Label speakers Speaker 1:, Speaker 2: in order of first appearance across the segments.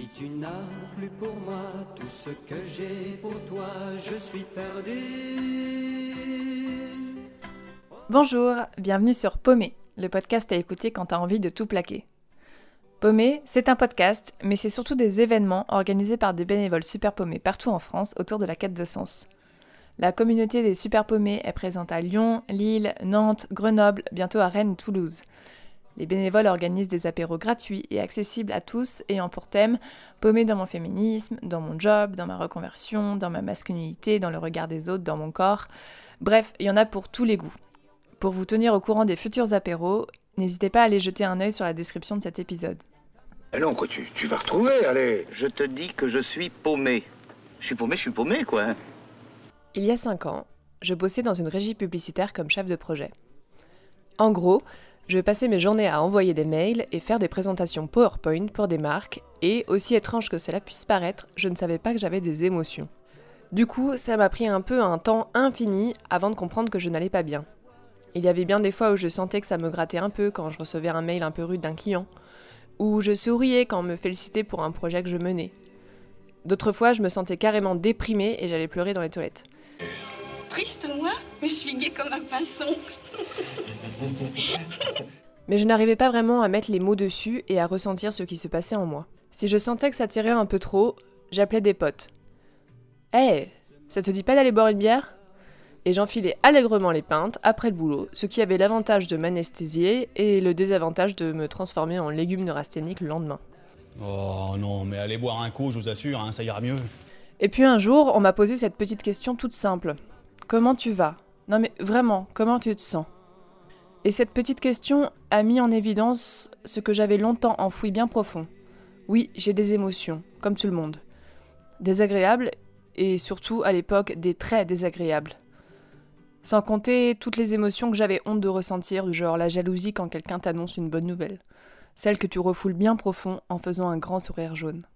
Speaker 1: Si tu n'as plus pour moi tout ce que j'ai pour toi, je suis perdu.
Speaker 2: Bonjour, bienvenue sur Paumé, le podcast à écouter quand t'as envie de tout plaquer. Paumé, c'est un podcast, mais c'est surtout des événements organisés par des bénévoles super paumés partout en France autour de la quête de sens. La communauté des super paumés est présente à Lyon, Lille, Nantes, Grenoble, bientôt à Rennes Toulouse. Les bénévoles organisent des apéros gratuits et accessibles à tous ayant pour thème paumé dans mon féminisme, dans mon job, dans ma reconversion, dans ma masculinité, dans le regard des autres, dans mon corps. Bref, il y en a pour tous les goûts. Pour vous tenir au courant des futurs apéros, n'hésitez pas à aller jeter un œil sur la description de cet épisode.
Speaker 3: Eh non, quoi, tu, tu vas retrouver, allez.
Speaker 4: Je te dis que je suis paumé. Je suis paumé, je suis paumé, quoi. hein.
Speaker 2: Il y a 5 ans, je bossais dans une régie publicitaire comme chef de projet. En gros, je passais mes journées à envoyer des mails et faire des présentations PowerPoint pour des marques, et aussi étrange que cela puisse paraître, je ne savais pas que j'avais des émotions. Du coup, ça m'a pris un peu un temps infini avant de comprendre que je n'allais pas bien. Il y avait bien des fois où je sentais que ça me grattait un peu quand je recevais un mail un peu rude d'un client, ou je souriais quand on me félicitait pour un projet que je menais. D'autres fois, je me sentais carrément déprimée et j'allais pleurer dans les toilettes.
Speaker 5: Triste moi, mais je suis gaie comme un pinson.
Speaker 2: Mais je n'arrivais pas vraiment à mettre les mots dessus et à ressentir ce qui se passait en moi. Si je sentais que ça tirait un peu trop, j'appelais des potes. Hé, ça te dit pas d'aller boire une bière? Et j'enfilais allègrement les pintes après le boulot, ce qui avait l'avantage de m'anesthésier et le désavantage de me transformer en légume neurasthénique le lendemain.
Speaker 6: Oh non, mais allez boire un coup, je vous assure, hein, ça ira mieux.
Speaker 2: Et puis un jour, on m'a posé cette petite question toute simple. Comment tu vas? Non mais vraiment, comment tu te sens? Et cette petite question a mis en évidence ce que j'avais longtemps enfoui bien profond. Oui, j'ai des émotions, comme tout le monde. Désagréables et surtout à l'époque des très désagréables. Sans compter toutes les émotions que j'avais honte de ressentir, du genre la jalousie quand quelqu'un t'annonce une bonne nouvelle. Celle que tu refoules bien profond en faisant un grand sourire jaune.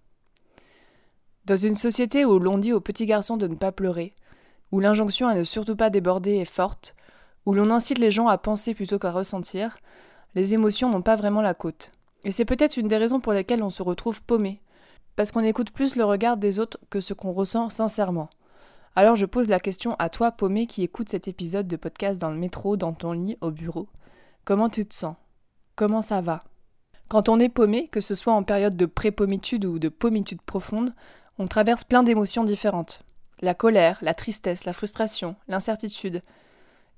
Speaker 2: Dans une société où l'on dit aux petits garçons de ne pas pleurer, où l'injonction à ne surtout pas déborder est forte, où l'on incite les gens à penser plutôt qu'à ressentir, les émotions n'ont pas vraiment la côte. Et c'est peut-être une des raisons pour lesquelles on se retrouve paumé, parce qu'on écoute plus le regard des autres que ce qu'on ressent sincèrement. Alors je pose la question à toi, paumé, qui écoute cet épisode de podcast dans le métro, dans ton lit, au bureau. Comment tu te sens? Comment ça va? Quand on est paumé, que ce soit en période de pré-pommitude ou de pommitude profonde, on traverse plein d'émotions différentes. La colère, la tristesse, la frustration, l'incertitude.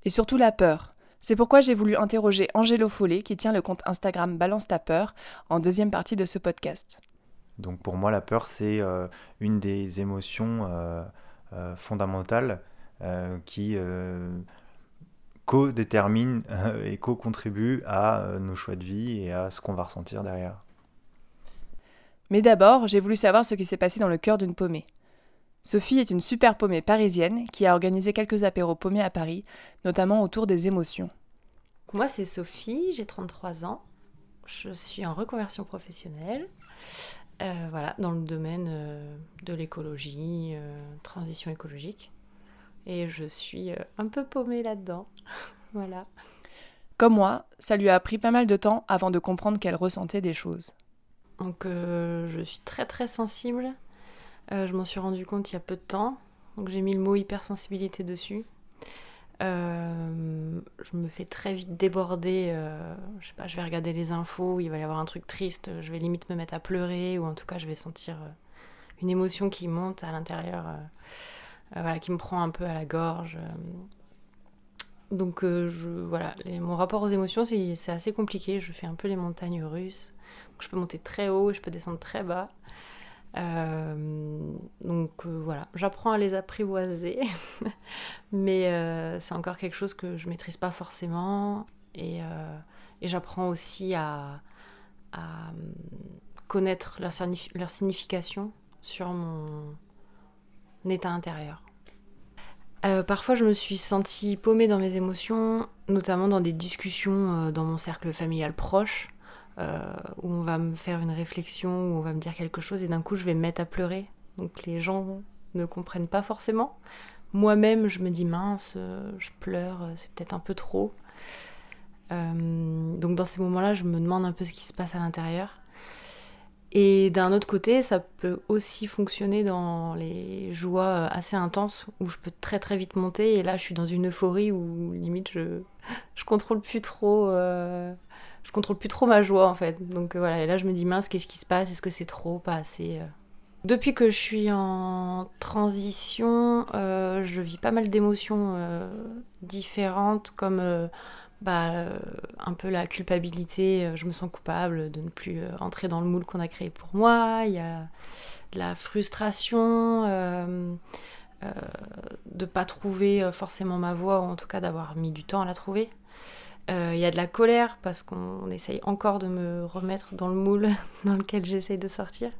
Speaker 2: Et surtout la peur. C'est pourquoi j'ai voulu interroger Angelo Follet, qui tient le compte Instagram Balance ta peur, en deuxième partie de ce podcast.
Speaker 7: Donc pour moi, la peur, c'est euh, une des émotions euh, euh, fondamentales qui co-détermine et co-contribue à nos choix de vie et à ce qu'on va ressentir derrière.
Speaker 2: Mais d'abord, j'ai voulu savoir ce qui s'est passé dans le cœur d'une paumée. Sophie est une super paumée parisienne qui a organisé quelques apéros paumés à Paris, notamment autour des émotions.
Speaker 8: Moi, c'est Sophie, j'ai 33 ans. Je suis en reconversion professionnelle. euh, voilà, dans le domaine euh, de l'écologie, euh, transition écologique. Et je suis un peu paumée là-dedans. voilà.
Speaker 2: Comme moi, ça lui a pris pas mal de temps avant de comprendre qu'elle ressentait des choses.
Speaker 8: Donc, je suis très très sensible. Euh, je m'en suis rendu compte il y a peu de temps. Donc, j'ai mis le mot hypersensibilité dessus. Euh, je me fais très vite déborder. euh, je sais pas, je vais regarder les infos, il va y avoir un truc triste, je vais limite me mettre à pleurer, ou en tout cas, je vais sentir une émotion qui monte à l'intérieur, voilà, qui me prend un peu à la gorge. Donc, je, voilà, mon rapport aux émotions, c'est assez compliqué. Je fais un peu les montagnes russes. Donc, je peux monter très haut, je peux descendre très bas. Euh, donc euh, voilà, j'apprends à les apprivoiser, mais euh, c'est encore quelque chose que je maîtrise pas forcément. Et, j'apprends aussi à, connaître leur, leur signification sur mon état intérieur. Parfois, je me suis sentie paumée dans mes émotions, notamment dans des discussions dans mon cercle familial proche, euh, où on va me faire une réflexion, où on va me dire quelque chose, et d'un coup, je vais me mettre à pleurer. Donc, les gens ne comprennent pas forcément. Moi-même, je me dis mince, euh, je pleure, euh, c'est peut-être un peu trop. Donc, dans ces moments-là, je me demande un peu ce qui se passe à l'intérieur. Et d'un autre côté, ça peut aussi fonctionner dans les joies assez intenses où je peux très très vite monter et là je suis dans une euphorie où limite je je contrôle plus trop je contrôle plus trop ma joie en fait. Donc euh, voilà, et là je me dis mince, qu'est-ce qui se passe? Est-ce que c'est trop, pas assez euh? Depuis que je suis en transition, je vis pas mal d'émotions différentes comme bah, euh, un peu la culpabilité, euh, je me sens coupable de ne plus euh, entrer dans le moule qu'on a créé pour moi, il y a de la frustration de pas trouver forcément ma voie, ou en tout cas d'avoir mis du temps à la trouver. Il y a de la colère parce qu'on essaye encore de me remettre dans le moule dans lequel j'essaye de sortir.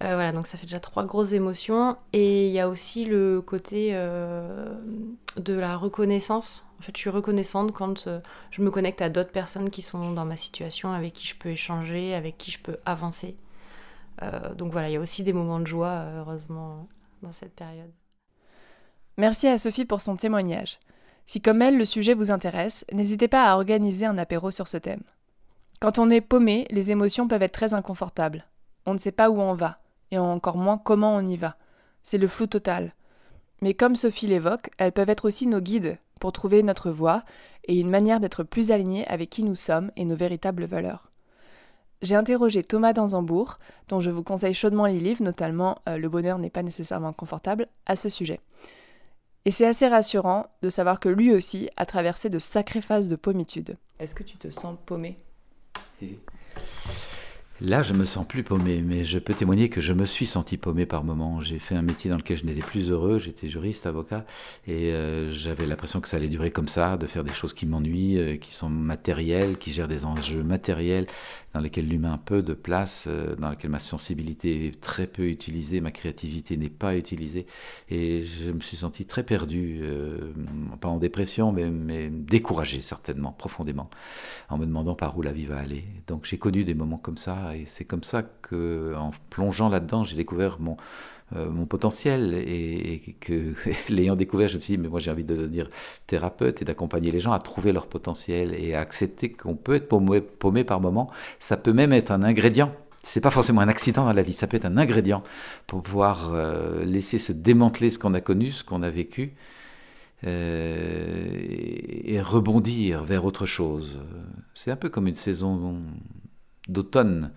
Speaker 8: voilà, donc ça fait déjà trois grosses émotions. Et il y a aussi le côté de la reconnaissance en fait, je suis reconnaissante quand euh, je me connecte à d'autres personnes qui sont dans ma situation, avec qui je peux échanger, avec qui je peux avancer. Euh, donc voilà, il y a aussi des moments de joie, euh, heureusement, dans cette période.
Speaker 2: Merci à Sophie pour son témoignage. Si comme elle, le sujet vous intéresse, n'hésitez pas à organiser un apéro sur ce thème. Quand on est paumé, les émotions peuvent être très inconfortables. On ne sait pas où on va, et encore moins comment on y va. C'est le flou total. Mais comme Sophie l'évoque, elles peuvent être aussi nos guides pour trouver notre voie et une manière d'être plus alignés avec qui nous sommes et nos véritables valeurs. J'ai interrogé Thomas Danzambourg, dont je vous conseille chaudement les livres, notamment euh, Le bonheur n'est pas nécessairement confortable, à ce sujet. Et c'est assez rassurant de savoir que lui aussi a traversé de sacrées phases de pommitude. Est-ce que tu te sens paumé?
Speaker 9: Là, je me sens plus paumé, mais je peux témoigner que je me suis senti paumé par moments. J'ai fait un métier dans lequel je n'étais plus heureux, j'étais juriste, avocat, et euh, j'avais l'impression que ça allait durer comme ça, de faire des choses qui m'ennuient, euh, qui sont matérielles, qui gèrent des enjeux matériels, dans lesquels l'humain a peu de place, euh, dans lesquels ma sensibilité est très peu utilisée, ma créativité n'est pas utilisée, et je me suis senti très perdu, pas en dépression, mais, mais découragé certainement, profondément, en me demandant par où la vie va aller. Donc j'ai connu des moments comme ça et c'est comme ça que, en plongeant là-dedans, j'ai découvert mon, euh, mon potentiel et, que l'ayant découvert, je me suis dit, mais moi j'ai envie de devenir thérapeute et d'accompagner les gens à trouver leur potentiel et à accepter qu'on peut être paumé, par moment. Ça peut même être un ingrédient c'est pas forcément un accident dans la vie, ça peut être un ingrédient pour pouvoir euh, laisser se démanteler ce qu'on a connu, ce qu'on a vécu, euh, et rebondir vers autre chose. C'est un peu comme une saison d'automne.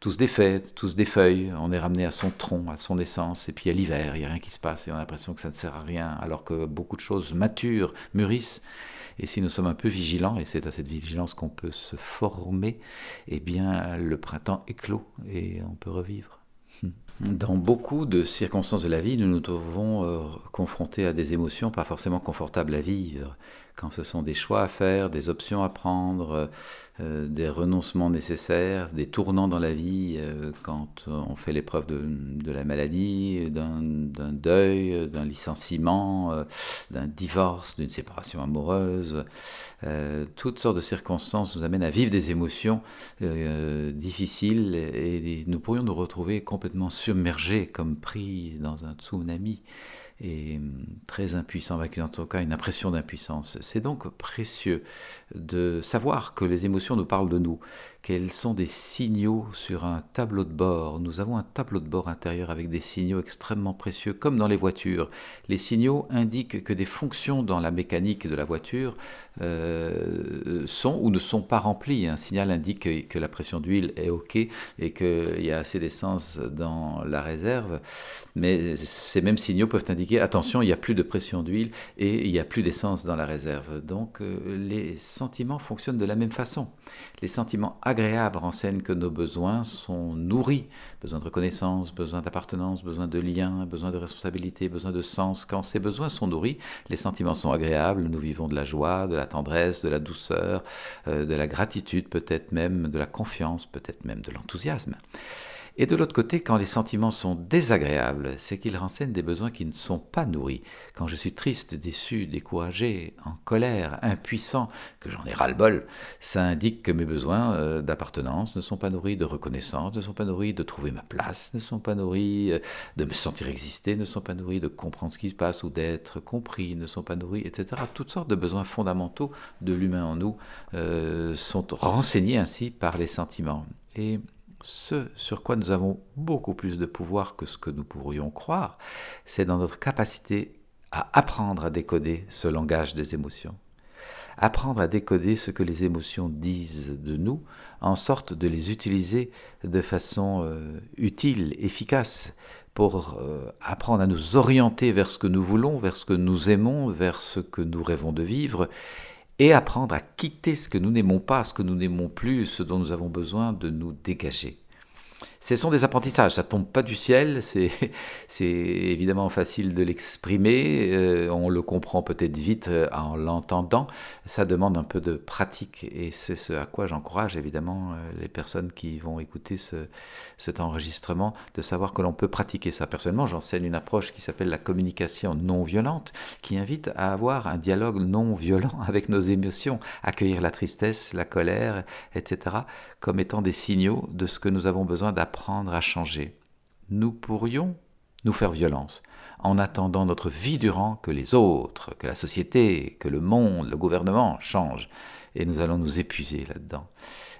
Speaker 9: Tous des fêtes, tous des feuilles, on est ramené à son tronc, à son essence, et puis à l'hiver, il n'y a rien qui se passe, et on a l'impression que ça ne sert à rien, alors que beaucoup de choses maturent, mûrissent. Et si nous sommes un peu vigilants, et c'est à cette vigilance qu'on peut se former, eh bien le printemps éclot et on peut revivre. Dans beaucoup de circonstances de la vie, nous nous trouvons euh, confrontés à des émotions pas forcément confortables à vivre quand ce sont des choix à faire, des options à prendre, euh, des renoncements nécessaires, des tournants dans la vie, euh, quand on fait l'épreuve de, la maladie, d'un deuil, d'un licenciement, euh, d'un divorce, d'une séparation amoureuse. toutes sortes de circonstances nous amènent à vivre des émotions difficiles et, nous pourrions nous retrouver complètement submergés, comme pris dans un tsunami et hum, très impuissant, avec en tout cas une impression d'impuissance. C'est donc précieux de savoir que les émotions nous parlent de nous, qu'elles sont des signaux sur un tableau de bord? Nous avons un tableau de bord intérieur avec des signaux extrêmement précieux, comme dans les voitures. Les signaux indiquent que des fonctions dans la mécanique de la voiture euh, sont ou ne sont pas remplies. Un signal indique que, la pression d'huile est OK et qu'il y a assez d'essence dans la réserve, mais ces mêmes signaux peuvent indiquer attention, il n'y a plus de pression d'huile et il n'y a plus d'essence dans la réserve. Donc euh, les sentiments fonctionnent de la même façon. Les sentiments agréables renseignent que nos besoins sont nourris. Besoin de reconnaissance, besoin d'appartenance, besoin de lien, besoin de responsabilité, besoin de sens. Quand ces besoins sont nourris, les sentiments sont agréables. Nous vivons de la joie, de la tendresse, de la douceur, euh, de la gratitude, peut-être même de la confiance, peut-être même de l'enthousiasme. Et de l'autre côté, quand les sentiments sont désagréables, c'est qu'ils renseignent des besoins qui ne sont pas nourris. Quand je suis triste, déçu, découragé, en colère, impuissant, que j'en ai ras-le-bol, ça indique que mes besoins euh, d'appartenance ne sont pas nourris, de reconnaissance ne sont pas nourris, de trouver ma place ne sont pas nourris, euh, de me sentir exister ne sont pas nourris, de comprendre ce qui se passe ou d'être compris ne sont pas nourris, etc. Toutes sortes de besoins fondamentaux de l'humain en nous euh, sont renseignés ainsi par les sentiments. Et Ce sur quoi nous avons beaucoup plus de pouvoir que ce que nous pourrions croire, c'est dans notre capacité à apprendre à décoder ce langage des émotions. Apprendre à décoder ce que les émotions disent de nous, en sorte de les utiliser de façon euh, utile, efficace, pour euh, apprendre à nous orienter vers ce que nous voulons, vers ce que nous aimons, vers ce que nous rêvons de vivre, et apprendre à quitter ce que nous n'aimons pas, ce que nous n'aimons plus, ce dont nous avons besoin de nous dégager. Ce sont des apprentissages, ça tombe pas du ciel, c'est évidemment facile de l'exprimer, euh, on le comprend peut-être vite euh, en l'entendant, ça demande un peu de pratique et c'est ce à quoi j'encourage évidemment euh, les personnes qui vont écouter ce, cet enregistrement, de savoir que l'on peut pratiquer ça. Personnellement, j'enseigne une approche qui s'appelle la communication non violente, qui invite à avoir un dialogue non violent avec nos émotions, accueillir la tristesse, la colère, etc., comme étant des signaux de ce que nous avons besoin d'apprendre à changer. Nous pourrions nous faire violence en attendant notre vie durant que les autres, que la société, que le monde, le gouvernement changent. Et nous allons nous épuiser là-dedans.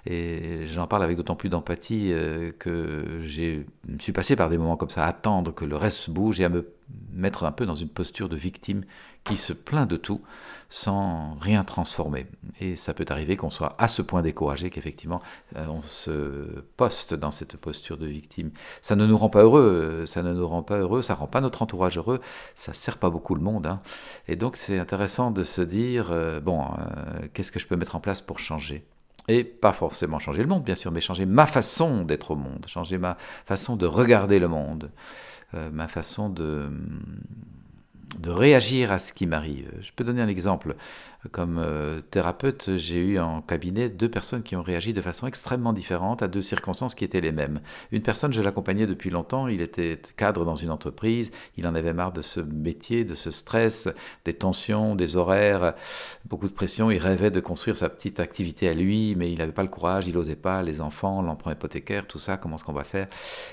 Speaker 9: Et j'en parle avec d'autant plus d'empathie euh, que je suis passé par des moments comme ça, à attendre que le reste bouge et à me mettre un peu dans une posture de victime qui se plaint de tout sans rien transformer. Et ça peut arriver qu'on soit à ce point découragé qu'effectivement euh, on se poste dans cette posture de victime. Ça ne nous rend pas heureux, ça ne nous rend pas heureux, ça rend pas notre entourage heureux, ça sert pas beaucoup le monde. Hein. Et donc c'est intéressant de se dire euh, bon, euh, qu'est-ce que je peux mettre en place pour changer? Et pas forcément changer le monde, bien sûr, mais changer ma façon d'être au monde, changer ma façon de regarder le monde, ma façon de, de réagir à ce qui m'arrive. Je peux donner un exemple. Comme euh, thérapeute, j'ai eu en cabinet deux personnes qui ont réagi de façon extrêmement différente à deux circonstances qui étaient les mêmes. Une personne, je l'accompagnais depuis longtemps, il était cadre dans une entreprise, il en avait marre de ce métier, de ce stress, des tensions, des horaires, beaucoup de pression, il rêvait de construire sa petite activité à lui, mais il n'avait pas le courage, il n'osait pas, les enfants, l'emprunt hypothécaire, tout ça, comment est-ce qu'on va faire?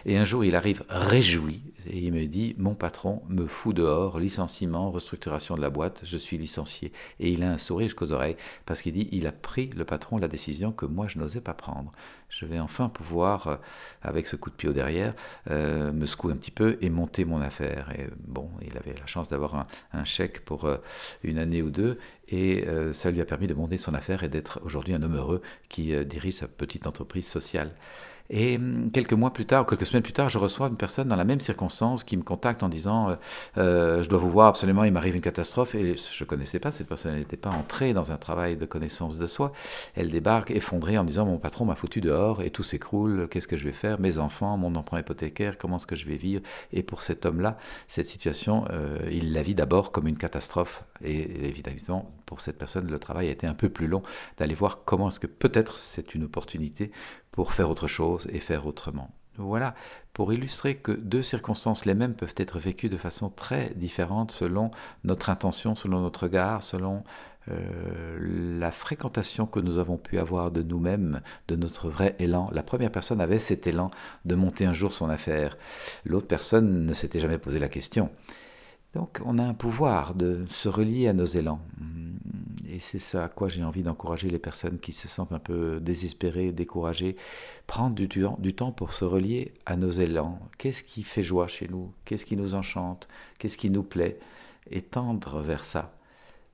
Speaker 9: Et un jour, il arrive réjoui et il me dit, mon patron me fout dehors, licenciement, restructuration de la boîte, je suis licencié. Et il a sourire jusqu'aux oreilles parce qu'il dit il a pris le patron la décision que moi je n'osais pas prendre. Je vais enfin pouvoir, euh, avec ce coup de pied au derrière, euh, me secouer un petit peu et monter mon affaire. Et bon, il avait la chance d'avoir un, chèque pour euh, une année ou deux et ça lui a permis de monter son affaire et d'être aujourd'hui un homme heureux qui dirige sa petite entreprise sociale. Et hum, quelques mois plus tard, quelques semaines plus tard, je reçois une personne dans la même circonstance qui me contacte en disant euh, euh, Je dois vous voir absolument, il m'arrive une catastrophe. Et je ne connaissais pas, cette personne n'était pas entrée dans un travail de connaissance de soi. Elle débarque effondrée en me disant Mon patron m'a foutu dehors et tout s'écroule, qu'est-ce que je vais faire? Mes enfants, mon emprunt hypothécaire, comment est-ce que je vais vivre? Et pour cet homme-là, cette situation, euh, il la vit d'abord comme une catastrophe. Et évidemment, pour cette personne, le travail a été un peu plus long d'aller voir comment est-ce que peut-être c'est une opportunité pour faire autre chose et faire autrement. Voilà, pour illustrer que deux circonstances les mêmes peuvent être vécues de façon très différente selon notre intention, selon notre regard, selon euh, la fréquentation que nous avons pu avoir de nous-mêmes, de notre vrai élan. La première personne avait cet élan de monter un jour son affaire. L'autre personne ne s'était jamais posé la question. Donc on a un pouvoir de se relier à nos élans. Et c'est ça à quoi j'ai envie d'encourager les personnes qui se sentent un peu désespérées, découragées. Prendre du, du temps pour se relier à nos élans. Qu'est-ce qui fait joie chez nous? Qu'est-ce qui nous enchante? Qu'est-ce qui nous plaît? Et tendre vers ça.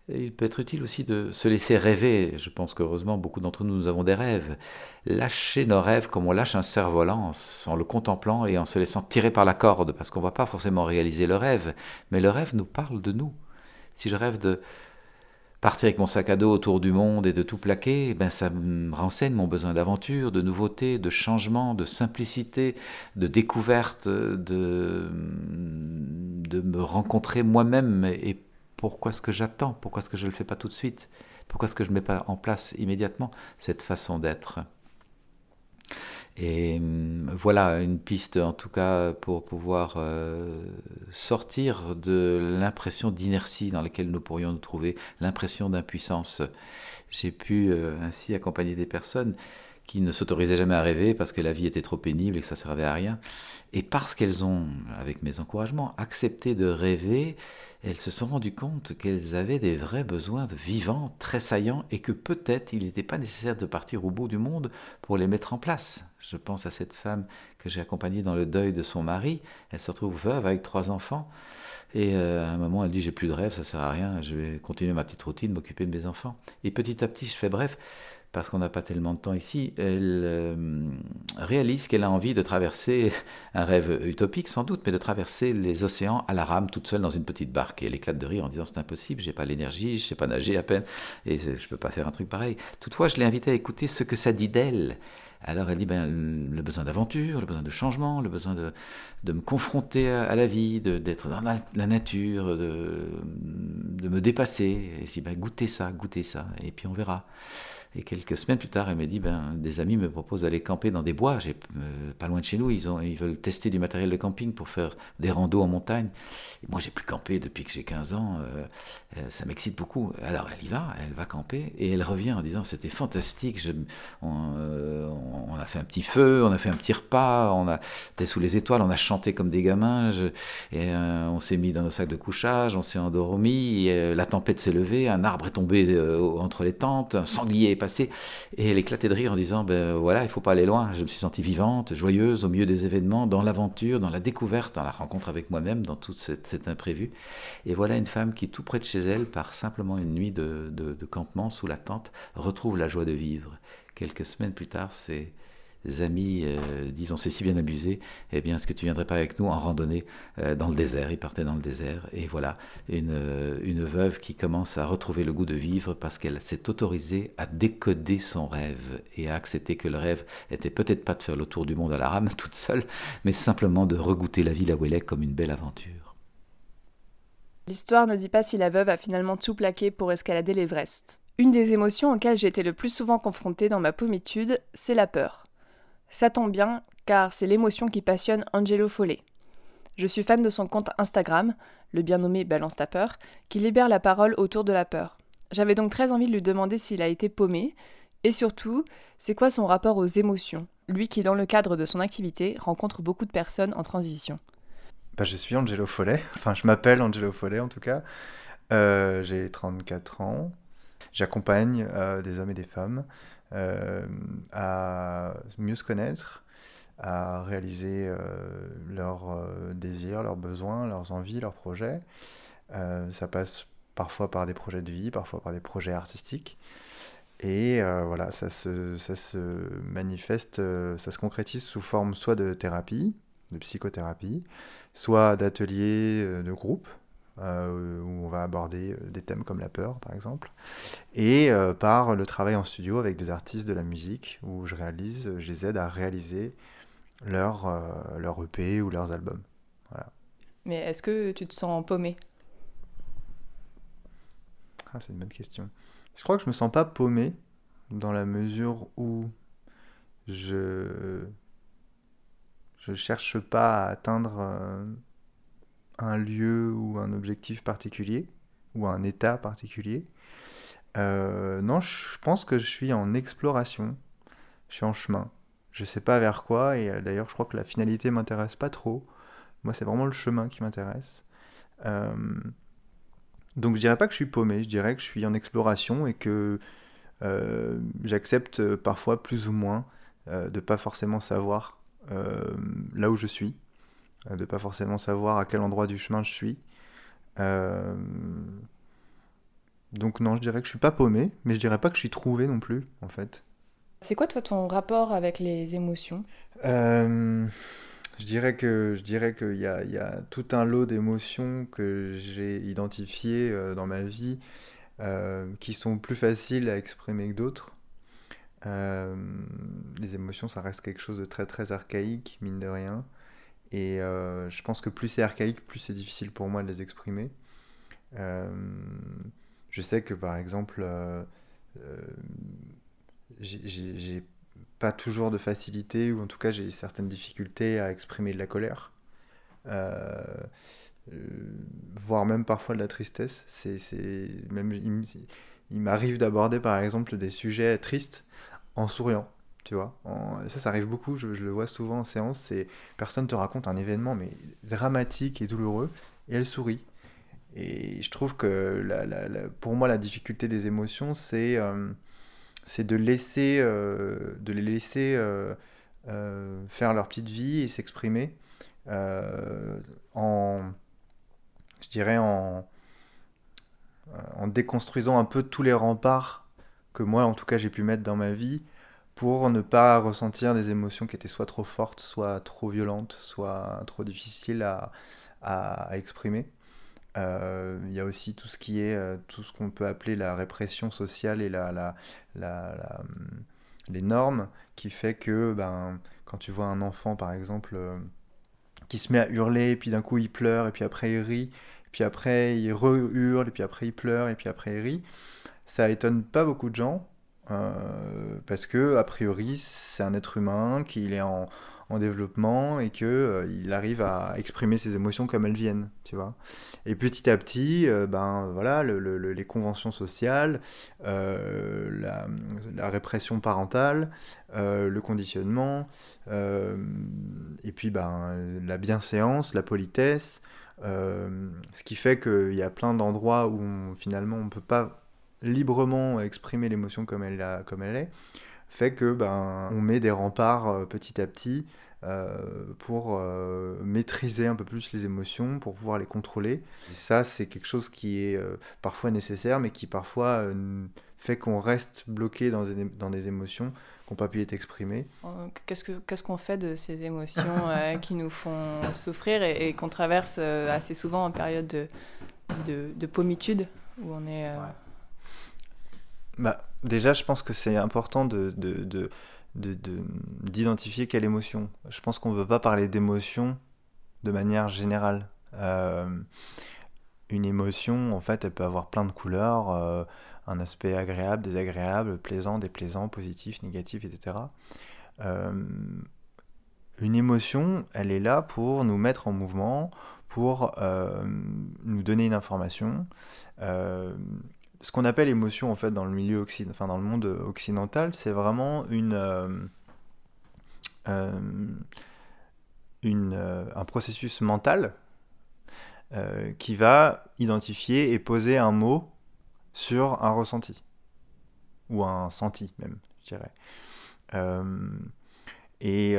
Speaker 9: Il peut être utile aussi de se laisser rêver. Je pense qu'heureusement, beaucoup d'entre nous, nous avons des rêves. Lâcher nos rêves comme on lâche un cerf-volant en le contemplant et en se laissant tirer par la corde, parce qu'on ne va pas forcément réaliser le rêve. Mais le rêve nous parle de nous. Si je rêve de partir avec mon sac à dos autour du monde et de tout plaquer, eh ben ça me renseigne mon besoin d'aventure, de nouveauté, de changement, de simplicité, de découverte, de, de me rencontrer moi-même. Et pourquoi est-ce que j'attends? Pourquoi est-ce que je ne le fais pas tout de suite? Pourquoi est-ce que je ne mets pas en place immédiatement cette façon d'être? Et hum, voilà une piste en tout cas pour pouvoir euh, sortir de l'impression d'inertie dans laquelle nous pourrions nous trouver, l'impression d'impuissance. J'ai pu euh, ainsi accompagner des personnes qui ne s'autorisaient jamais à rêver parce que la vie était trop pénible et que ça servait à rien. Et parce qu'elles ont, avec mes encouragements, accepté de rêver, elles se sont rendues compte qu'elles avaient des vrais besoins vivants, très saillants, et que peut-être il n'était pas nécessaire de partir au bout du monde pour les mettre en place. Je pense à cette femme que j'ai accompagnée dans le deuil de son mari. Elle se retrouve veuve avec trois enfants. Et euh, à un moment, elle dit J'ai plus de rêve, ça sert à rien, je vais continuer ma petite routine, m'occuper de mes enfants. Et petit à petit, je fais bref, parce qu'on n'a pas tellement de temps ici, elle euh, réalise qu'elle a envie de traverser un rêve utopique sans doute, mais de traverser les océans à la rame toute seule dans une petite barque. Et elle éclate de rire en disant c'est impossible, j'ai pas l'énergie, je sais pas nager à peine, et je peux pas faire un truc pareil. Toutefois, je l'ai invitée à écouter ce que ça dit d'elle. Alors elle dit ben, le besoin d'aventure, le besoin de changement, le besoin de, de me confronter à, la vie, d'être dans la, nature, de, de, me dépasser. Et si ben, goûtez ça, goûtez ça, et puis on verra. Et quelques semaines plus tard, elle m'a dit, ben, des amis me proposent d'aller camper dans des bois, euh, pas loin de chez nous, ils, ont, ils veulent tester du matériel de camping pour faire des randos en montagne. Et moi, j'ai plus campé depuis que j'ai 15 ans, euh, euh, ça m'excite beaucoup. Alors elle y va, elle va camper, et elle revient en disant, c'était fantastique, on, a fait un petit feu, on a fait un petit repas, on a été sous les étoiles, on a chanté comme des gamins, et on s'est mis dans nos sacs de couchage, on s'est endormi, la tempête s'est levée, un arbre est tombé entre les tentes, un sanglier est et elle éclatait de rire en disant ben voilà, il faut pas aller loin. Je me suis sentie vivante, joyeuse au milieu des événements, dans l'aventure, dans la découverte, dans la rencontre avec moi-même, dans tout cet, imprévu. Et voilà une femme qui, tout près de chez elle, par simplement une nuit de, de campement sous la tente, retrouve la joie de vivre. Quelques semaines plus tard, c'est amis euh, disent si bien abusé, eh bien est-ce que tu viendrais pas avec nous en randonnée euh, dans le désert? Ils partaient dans le désert et voilà une, euh, une veuve qui commence à retrouver le goût de vivre parce qu'elle s'est autorisée à décoder son rêve et à accepter que le rêve était peut-être pas de faire le tour du monde à la rame toute seule, mais simplement de regoûter la vie là où comme une belle aventure.
Speaker 2: L'histoire ne dit pas si la veuve a finalement tout plaqué pour escalader l'Everest. Une des émotions auxquelles j'ai été le plus souvent confrontée dans ma pommitude, c'est la peur. Ça tombe bien, car c'est l'émotion qui passionne Angelo Follet. Je suis fan de son compte Instagram, le bien nommé Balance ta peur, qui libère la parole autour de la peur. J'avais donc très envie de lui demander s'il a été paumé, et surtout, c'est quoi son rapport aux émotions, lui qui, dans le cadre de son activité, rencontre beaucoup de personnes en transition.
Speaker 7: Bah, je suis Angelo Follet, enfin je m'appelle Angelo Follet en tout cas. Euh, j'ai 34 ans. J'accompagne euh, des hommes et des femmes à mieux se connaître, à réaliser euh, leurs euh, désirs, leurs besoins, leurs envies, leurs projets. ça passe parfois par des projets de vie, parfois par des projets artistiques. Et voilà, ça se, ça se manifeste, ça se concrétise sous forme soit de thérapie, de psychothérapie, soit d'ateliers de groupe, euh, où on va aborder euh, des thèmes comme la peur, par exemple, et euh, par le travail en studio avec des artistes de la musique, où je réalise, je les aide à réaliser leur, leur EP ou leurs albums. Voilà.
Speaker 2: Mais est-ce que tu te sens paumé?
Speaker 7: Ah, C'est une bonne question. Je crois que je me sens pas paumé dans la mesure où je je cherche pas à atteindre un lieu ou un objectif particulier ou un état particulier. Euh, non, je pense que je suis en exploration, je suis en chemin. Je sais pas vers quoi, et euh, d'ailleurs, je crois que la finalité m'intéresse pas trop. Moi, c'est vraiment le chemin qui m'intéresse. Euh, donc, je dirais pas que je suis paumé, je dirais que je suis en exploration et que j'accepte parfois plus ou moins de pas forcément savoir là où je suis. Euh, de pas forcément savoir à quel endroit du chemin je suis. Euh, donc non, je dirais que je suis pas paumé, mais je dirais pas que je suis trouvé non plus, en fait.
Speaker 2: C'est quoi toi ton rapport avec les émotions?
Speaker 7: Euh, Je dirais que je dirais qu'il y a, y a tout un lot d'émotions que j'ai identifiées dans ma vie qui sont plus faciles à exprimer que d'autres. les émotions, ça reste quelque chose de très très archaïque, mine de rien. Et euh, je pense que plus c'est archaïque, plus c'est difficile pour moi de les exprimer. Euh, je sais que par exemple, euh, j'ai pas toujours de facilité, ou en tout cas j'ai certaines difficultés à exprimer de la colère. voire même parfois de la tristesse. C'est même il m'arrive d'aborder par exemple des sujets tristes en souriant. Tu vois, ça, ça arrive beaucoup, je, le vois souvent en séance, c'est personne te raconte un événement mais dramatique et douloureux, et elle sourit. Et je trouve que pour moi, la difficulté des émotions, c'est euh, de, euh, de les laisser euh, faire leur petite vie et s'exprimer en, je dirais, en, en déconstruisant un peu tous les remparts que moi, en tout cas, j'ai pu mettre dans ma vie pour ne pas ressentir des émotions qui étaient soit trop fortes, soit trop violentes, soit trop difficiles à, à, exprimer. Euh, il y a aussi tout ce qui est euh, tout ce qu'on peut appeler la répression sociale et la, la, la, les normes qui fait que ben, quand tu vois un enfant par exemple euh, qui se met à hurler puis d'un coup il pleure et puis après il rit puis après il re-hurle et puis après il pleure et puis après il rit ça étonne pas beaucoup de gens parce que, a priori, c'est un être humain, qu'il est en, en, développement et qu'il euh, il arrive à exprimer ses émotions comme elles viennent, tu vois. Et petit à petit, euh, ben, voilà, le, les conventions sociales, la, répression parentale, le conditionnement, et puis ben, la bienséance, la politesse, ce qui fait qu'il y a plein d'endroits où finalement on peut pas librement exprimer l'émotion comme elle, a, comme elle est, fait que ben, on met des remparts euh, petit à petit euh, pour euh, maîtriser un peu plus les émotions, pour pouvoir les contrôler. Et ça, c'est quelque chose qui est parfois nécessaire, mais qui parfois fait qu'on reste bloqué dans des, dans des émotions qui n'ont pas pu être exprimées.
Speaker 2: Qu'est-ce qu'on ce qu'on fait de ces émotions qui nous font souffrir et, qu'on traverse assez souvent en période de, de, de pommitude, où on est
Speaker 7: bah, Déjà, je pense que c'est important de, de, d'identifier quelle émotion. Je pense qu'on ne veut pas parler d'émotion de manière générale. Euh, une émotion, en fait, elle peut avoir plein de couleurs, euh, un aspect agréable, désagréable, plaisant, déplaisant, positif, négatif, etc. Euh, une émotion, elle est là pour nous mettre en mouvement, pour nous donner une information ce qu'on appelle émotion en fait dans le milieu occidental, enfin dans le monde occidental, c'est vraiment une, euh, euh, euh, un processus mental qui va identifier et poser un mot sur un ressenti ou un senti même, je dirais. et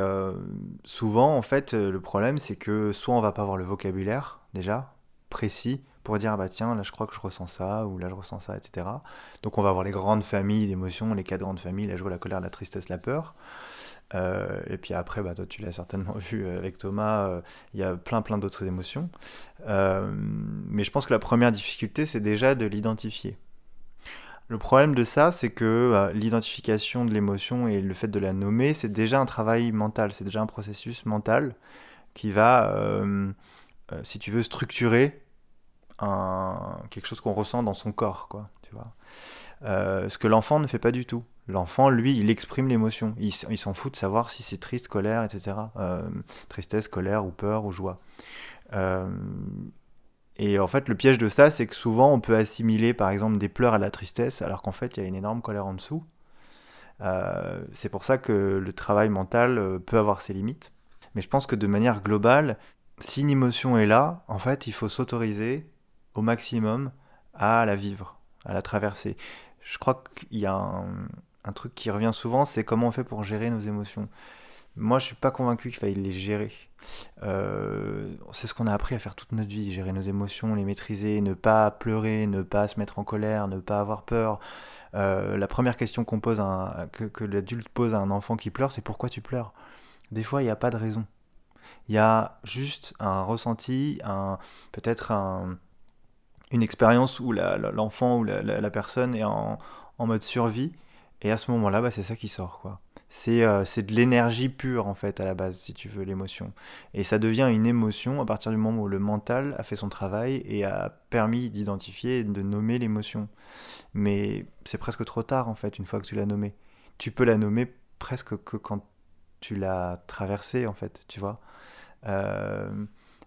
Speaker 7: souvent, en fait, le problème, c'est que soit on va pas avoir le vocabulaire déjà précis pour dire ah bah tiens là je crois que je ressens ça ou là je ressens ça etc donc on va avoir les grandes familles d'émotions les quatre grandes familles la joie la colère la tristesse la peur. Euh, et puis après bah toi tu l'as certainement vu avec Thomas euh, il y a plein plein d'autres émotions. Euh, mais je pense que la première difficulté c'est déjà de l'identifier. Le problème de ça, c'est que bah, l'identification de l'émotion et le fait de la nommer, c'est déjà un travail mental, c'est déjà un processus mental qui va, si tu veux, structurer un, quelque chose qu'on ressent dans son corps, quoi, tu vois. Euh, ce que l'enfant ne fait pas du tout. L'enfant, lui, il exprime l'émotion. Il, s'en fout de savoir si c'est triste, colère, etc. Euh, tristesse, colère ou peur ou joie. Euh, et en fait, le piège de ça, c'est que souvent, on peut assimiler, par exemple, des pleurs à la tristesse, alors qu'en fait, il y a une énorme colère en dessous. c'est pour ça que le travail mental peut avoir ses limites. Mais je pense que de manière globale, si une émotion est là, en fait, il faut s'autoriser au maximum à la vivre, à la traverser. Je crois qu'il y a un, truc qui revient souvent, c'est comment on fait pour gérer nos émotions. Moi, je suis pas convaincu qu'il faille les gérer. Euh, c'est ce qu'on a appris à faire toute notre vie, gérer nos émotions, les maîtriser, ne pas pleurer, ne pas se mettre en colère, ne pas avoir peur. Euh, la première question qu'on pose, que, que l'adulte pose à un enfant qui pleure, c'est pourquoi tu pleures? Des fois, il n'y a pas de raison. Il y a juste un ressenti, un, peut-être un, une expérience où l'enfant ou la, personne est en, mode survie. Et à ce moment-là, bah, c'est ça qui sort. quoi. Euh, c'est de l'énergie pure, en fait, à la base, si tu veux, l'émotion. Et ça devient une émotion à partir du moment où le mental a fait son travail et a permis d'identifier et de nommer l'émotion. Mais c'est presque trop tard, en fait, une fois que tu l'as nommée. Tu peux la nommer presque que quand tu l'as traversée, en fait, tu vois. Euh,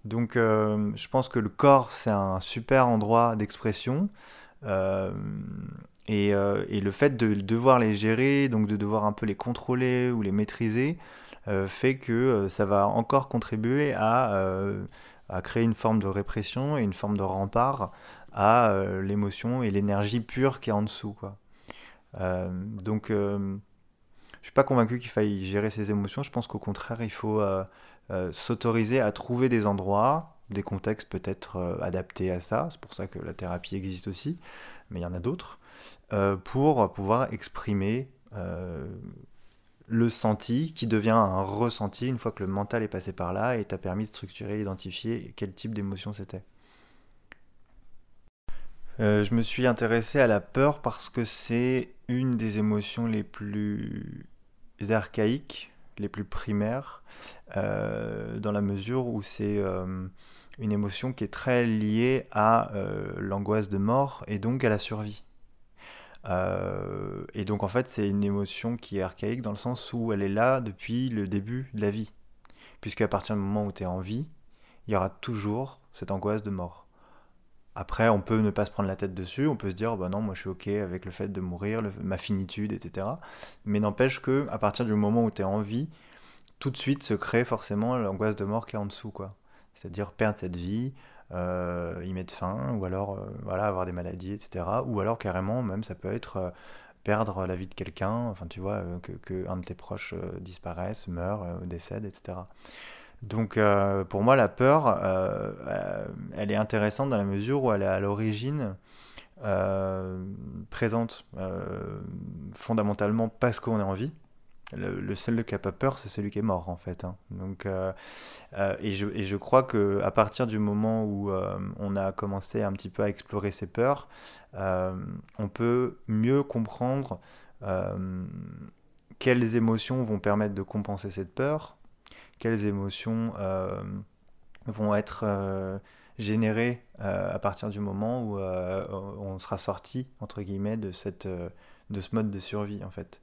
Speaker 7: donc euh, je pense que le corps, c'est un super endroit d'expression. Et, et, le fait de devoir les gérer, donc de devoir un peu les contrôler ou les maîtriser, fait que ça va encore contribuer à, créer une forme de répression et une forme de rempart à l'émotion et l'énergie pure qui est en dessous. Donc je suis pas convaincu qu'il faille gérer ses émotions. Je pense qu'au contraire, il faut euh, euh, s'autoriser à trouver des endroits, des contextes peut-être euh, adaptés à ça. C'est pour ça que la thérapie existe aussi, mais il y en a d'autres, pour pouvoir exprimer le senti qui devient un ressenti une fois que le mental est passé par là et t'a permis de structurer, identifier quel type d'émotion c'était. je me suis intéressé à la peur parce que c'est une des émotions les plus archaïques, les plus primaires, euh, dans la mesure où c'est euh, une émotion qui est très liée à euh, l'angoisse de mort et donc à la survie. et donc en fait c'est une émotion qui est archaïque dans le sens où elle est là depuis le début de la vie. Puisqu'à partir du moment où tu es en vie, il y aura toujours cette angoisse de mort. Après, on peut ne pas se prendre la tête dessus, on peut se dire, bah non, moi je suis ok avec le fait de mourir, ma finitude, etc. Mais n'empêche que à partir du moment où tu es en vie, tout de suite se crée forcément l'angoisse de mort qui est en dessous, quoi. C'est-à-dire perdre cette vie, euh, y mettre fin, ou alors euh, voilà, avoir des maladies, etc. Ou alors carrément, même ça peut être euh, perdre la vie de quelqu'un, enfin tu vois, que, que, un de tes proches disparaisse, meurt, décède, etc. Donc euh, pour moi, la peur, euh, euh, elle est intéressante dans la mesure où elle est à l'origine présente fondamentalement parce qu'on est en vie. Le, seul qui n'a pas peur, c'est celui qui est mort en fait. Hein. Et, je, crois que partir du moment où on a commencé un petit peu à explorer ces peurs, on peut mieux comprendre quelles émotions vont permettre de compenser cette peur, quelles émotions euh, vont être euh, générées euh, à partir du moment où on sera sorti entre guillemets de cette de ce mode de survie en fait.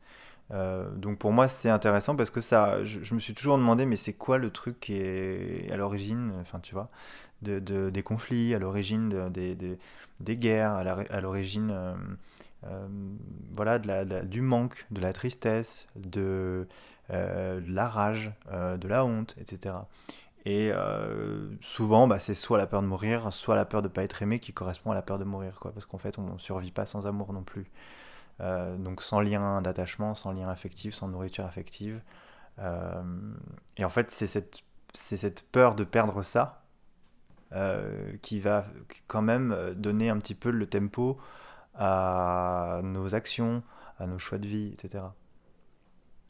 Speaker 7: donc pour moi c'est intéressant parce que ça, je, me suis toujours demandé mais c'est quoi le truc qui est à l'origine, enfin tu vois, de, des conflits, à l'origine des, des, guerres, à l'origine voilà du manque, de la tristesse, de de la rage, euh, de la honte, etc. Et euh, souvent, bah, c'est soit la peur de mourir, soit la peur de ne pas être aimé qui correspond à la peur de mourir, quoi, parce qu'en fait, on ne survit pas sans amour non plus. donc sans lien d'attachement, sans lien affectif, sans nourriture affective. et en fait, c'est cette peur de perdre ça qui va quand même donner un petit peu le tempo à nos actions, à nos choix de vie, etc.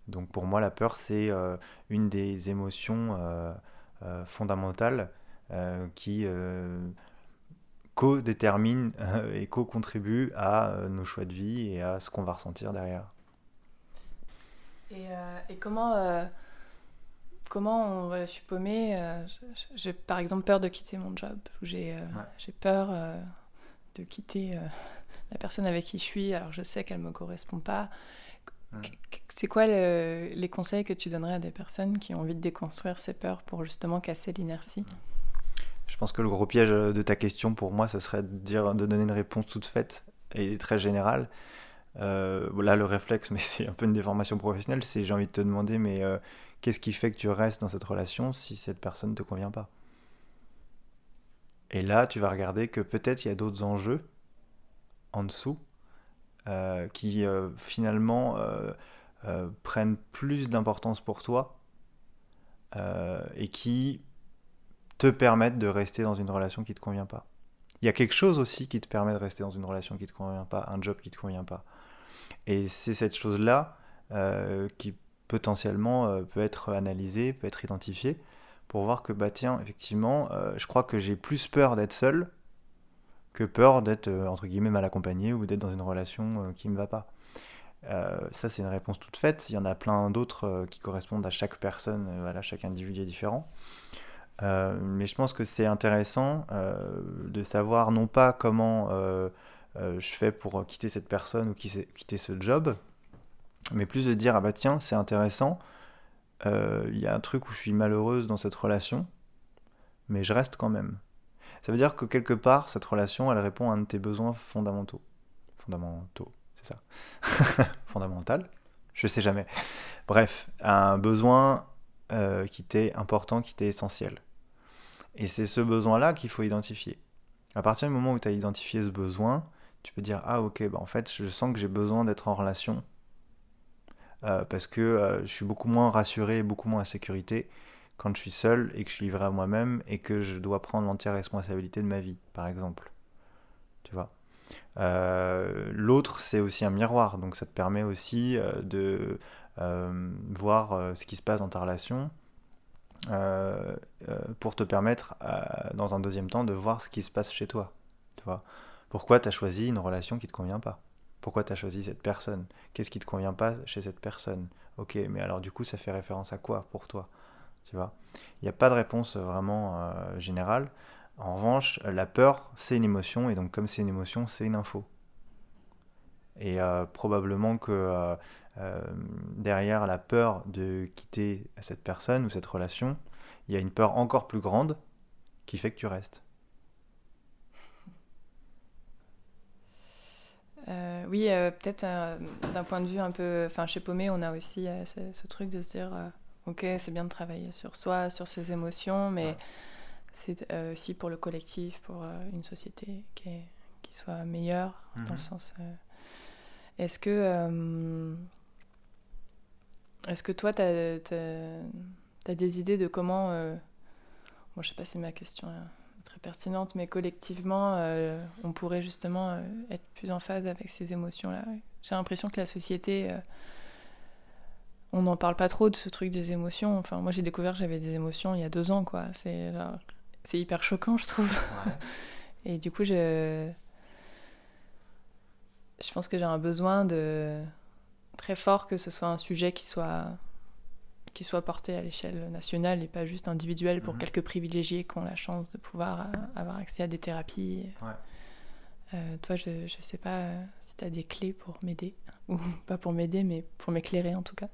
Speaker 7: Donc pour moi, la peur, c'est euh, une des émotions euh, euh, fondamentales qui co-détermine et co-contribue à nos choix de vie et à ce qu'on va ressentir derrière.
Speaker 2: Et, comment, comment je suis paumée, j'ai par exemple peur de quitter mon job, j'ai peur de quitter la personne avec qui je suis, alors je sais qu'elle ne me correspond pas. C'est quoi les conseils que tu donnerais à des personnes qui ont envie de déconstruire ces peurs pour justement casser l'inertie?
Speaker 7: Je pense que le gros piège de ta question pour moi, ce serait de, dire, de donner une réponse toute faite et très générale. Euh, là, le réflexe, mais c'est un peu une déformation professionnelle, c'est j'ai envie de te demander, mais euh, qu'est-ce qui fait que tu restes dans cette relation si cette personne ne te convient pas? Et là, tu vas regarder que peut-être il y a d'autres enjeux en dessous euh, qui euh, finalement euh, prennent plus d'importance pour toi et qui te permettent de rester dans une relation qui ne te convient pas. Il y a quelque chose aussi qui te permet de rester dans une relation qui ne te convient pas, un job qui ne te convient pas. Et c'est cette chose-là qui potentiellement peut être analysée, peut être identifiée, pour voir que, bah tiens, effectivement, je crois que j'ai plus peur d'être seul que peur d'être euh, entre guillemets mal accompagné ou d'être dans une relation euh, qui ne me va pas. Euh, ça, c'est une réponse toute faite. Il y en a plein d'autres qui correspondent à chaque personne, voilà, chaque individu est différent. mais je pense que c'est intéressant de savoir non pas comment je fais pour quitter cette personne ou quitter ce job, mais plus de dire ah bah tiens c'est intéressant, il y a un truc où je suis malheureuse dans cette relation, mais je reste quand même. Ça veut dire que quelque part, cette relation, elle répond à un de tes besoins fondamentaux. Fondamentaux, c'est ça. Fondamental Je sais jamais. Bref, un besoin euh, qui t'est important, qui t'est essentiel. Et c'est ce besoin-là qu'il faut identifier. À partir du moment où tu as identifié ce besoin, tu peux dire Ah, ok, bah en fait, je sens que j'ai besoin d'être en relation euh, parce que euh, je suis beaucoup moins rassuré, beaucoup moins en sécurité quand je suis seul et que je suis livré à moi-même et que je dois prendre l'entière responsabilité de ma vie, par exemple. Tu vois? Euh, L'autre, c'est aussi un miroir, donc ça te permet aussi de voir ce qui se passe dans ta relation pour te permettre, dans un deuxième temps, de voir ce qui se passe chez toi. Tu vois? Pourquoi tu as choisi une relation qui ne te convient pas? Pourquoi tu as choisi cette personne? Qu'est-ce qui te convient pas chez cette personne? Ok, mais alors du coup, ça fait référence à quoi pour toi? Tu vois Il n'y a pas de réponse vraiment euh, générale. En revanche, la peur, c'est une émotion, et donc comme c'est une émotion, c'est une info. Et euh, probablement que euh, derrière la peur de quitter cette personne ou cette relation, il y a une peur encore plus grande qui fait que tu restes.
Speaker 2: Oui, peut-être d'un point de vue un peu. Enfin, chez Paumé, on a aussi ce, truc de se dire ok, c'est bien de travailler sur soi, sur ses émotions, mais c'est aussi pour le collectif, pour une société qui, qui soit meilleure, dans le mhm. sens. Est-ce que. Est-ce que toi, tu as, as, des idées de comment. Bon, je sais pas si ma question très pertinente, mais collectivement, euh, on pourrait justement euh, être plus en phase avec ces émotions-là. J'ai l'impression que la société, euh, on n'en parle pas trop de ce truc des émotions. Enfin, moi, j'ai découvert que j'avais des émotions il y a deux ans, quoi. C'est c'est hyper choquant, je trouve. Et du coup, je, je pense que j'ai un besoin de très fort que ce soit un sujet qui soit qui soit porté à l'échelle nationale et pas juste individuelle pour mhm. quelques privilégiés qui ont la chance de pouvoir euh, avoir accès à des thérapies. Euh, toi, je ne sais pas euh, si tu as des clés pour m'aider, ou pas pour m'aider, mais pour m'éclairer en tout cas.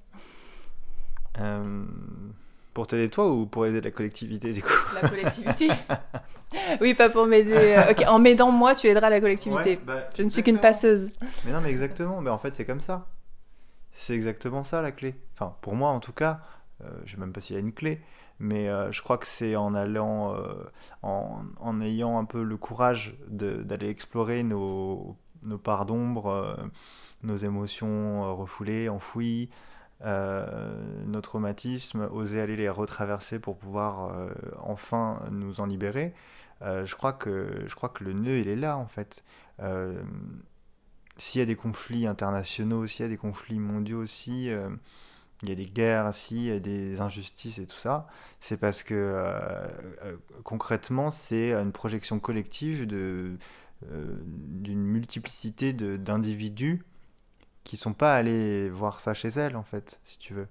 Speaker 7: pour t'aider toi ou pour aider la collectivité du coup?
Speaker 2: La collectivité Oui, pas pour m'aider. Ok, en m'aidant moi, tu aideras la collectivité.
Speaker 7: Bah,
Speaker 2: je ne suis qu'une passeuse.
Speaker 7: Mais non, mais exactement. Mais en fait, c'est comme ça. C'est exactement ça la clé. Enfin, pour moi en tout cas, euh, je ne sais même pas s'il y a une clé, mais euh, je crois que c'est en allant, euh, en, ayant un peu le courage d'aller explorer nos, nos parts d'ombre, nos émotions refoulées, enfouies, nos traumatismes, oser aller les retraverser pour pouvoir enfin nous en libérer. je, crois que, je crois que le nœud, il est là en fait s'il y a des conflits internationaux, s'il y a des conflits mondiaux aussi, euh, il y a des guerres, s'il y a des injustices et tout ça, c'est parce que euh, euh, concrètement, c'est une projection collective de, d'une multiplicité d'individus qui sont pas allés voir ça chez elles, en fait, si tu veux.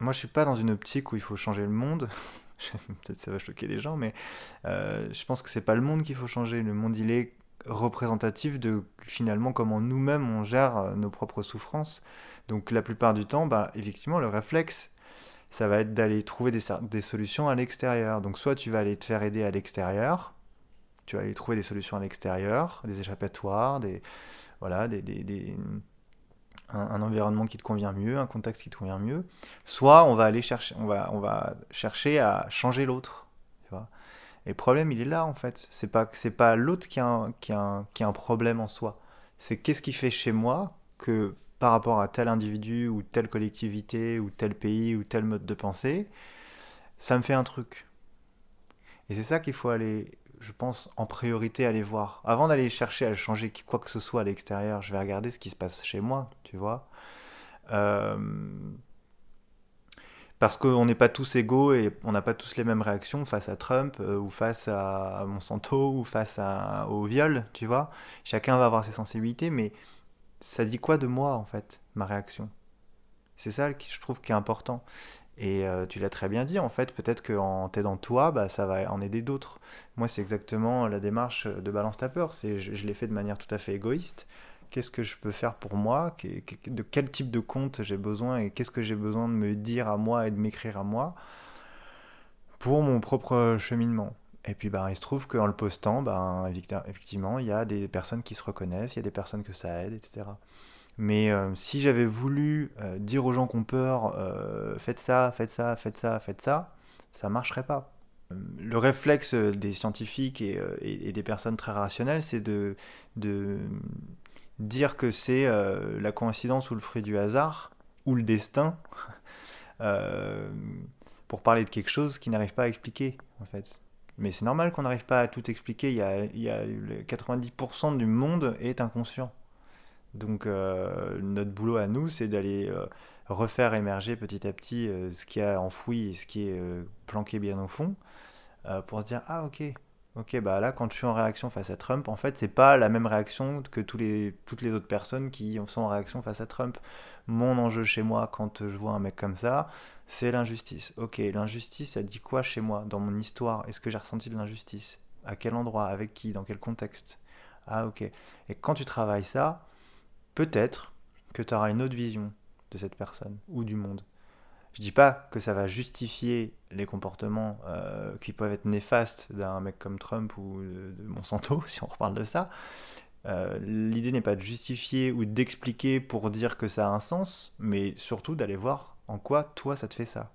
Speaker 7: moi, je suis pas dans une optique où il faut changer le monde. Peut-être ça va choquer les gens, mais je pense que c'est pas le monde qu'il faut changer. Le monde, il est représentatif de finalement comment nous-mêmes on gère euh, nos propres souffrances. Donc la plupart du temps, bah, effectivement, le réflexe, ça va être d'aller trouver des, solutions à l'extérieur. Donc soit tu vas aller te faire aider à l'extérieur, tu vas aller trouver des solutions à l'extérieur, des échappatoires, des, voilà, des, des, des un, un, environnement qui te convient mieux, un contexte qui te convient mieux. Soit on va aller chercher, on va, on va chercher à changer l'autre. Le problème, il est là, en fait. C'est pas, c'est pas l'autre qui a, un, qui, a qui a un problème en soi. C'est qu'est-ce qui fait chez moi que par rapport à tel individu ou telle collectivité ou tel pays ou tel mode de pensée, ça me fait un truc. Et c'est ça qu'il faut aller, je pense, en priorité aller voir. Avant d'aller chercher à changer quoi que ce soit à l'extérieur, je vais regarder ce qui se passe chez moi, tu vois. Euh, parce qu'on n'est pas tous égaux et on n'a pas tous les mêmes réactions face à Trump euh, ou face à Monsanto ou face au viol, tu vois. Chacun va avoir ses sensibilités, mais ça dit quoi de moi en fait, ma réaction? C'est ça qui je trouve qui est important. Et euh, tu l'as très bien dit, en fait, peut-être qu'en t'aidant toi, bah, ça va en aider d'autres. Moi, c'est exactement la démarche de Balance ta peur. Je, je l'ai fait de manière tout à fait égoïste qu'est-ce que je peux faire pour moi, de quel type de compte j'ai besoin et qu'est-ce que j'ai besoin de me dire à moi et de m'écrire à moi pour mon propre cheminement. Et puis bah, il se trouve qu'en le postant, bah, effectivement, il y a des personnes qui se reconnaissent, il y a des personnes que ça aide, etc. Mais euh, si j'avais voulu euh, dire aux gens qu'on peur, euh, faites ça, faites ça, faites ça, faites ça, ça marcherait pas. Le réflexe des scientifiques et, et, des personnes très rationnelles, c'est de, dire que c'est la coïncidence ou le fruit du hasard, ou le destin, pour parler de quelque chose qui n'arrive pas à expliquer, en fait. Mais c'est normal qu'on n'arrive pas à tout expliquer. Il y a, il y a 90% du monde est inconscient. Donc euh, notre boulot à nous, c'est d'aller euh, refaire émerger petit à petit euh, ce qui a enfoui et ce qui est planqué bien au fond, pour se dire ah ok, ok bah là quand je suis en réaction face à Trump, en fait c'est pas la même réaction que tous les, toutes les autres personnes qui sont en réaction face à Trump. Mon enjeu chez moi quand je vois un mec comme ça, c'est l'injustice. Ok, l'injustice, ça dit quoi chez moi dans mon histoire? Est-ce que j'ai ressenti de l'injustice? À quel endroit? Avec qui? Dans quel contexte? Ah ok. Et quand tu travailles ça, peut-être que tu auras une autre vision de cette personne ou du monde. Je dis pas que ça va justifier les comportements euh, qui peuvent être néfastes d'un mec comme Trump ou de, Monsanto, si on reparle de ça. Euh, l'idée n'est pas de justifier ou d'expliquer pour dire que ça a un sens, mais surtout d'aller voir en quoi toi ça te fait ça.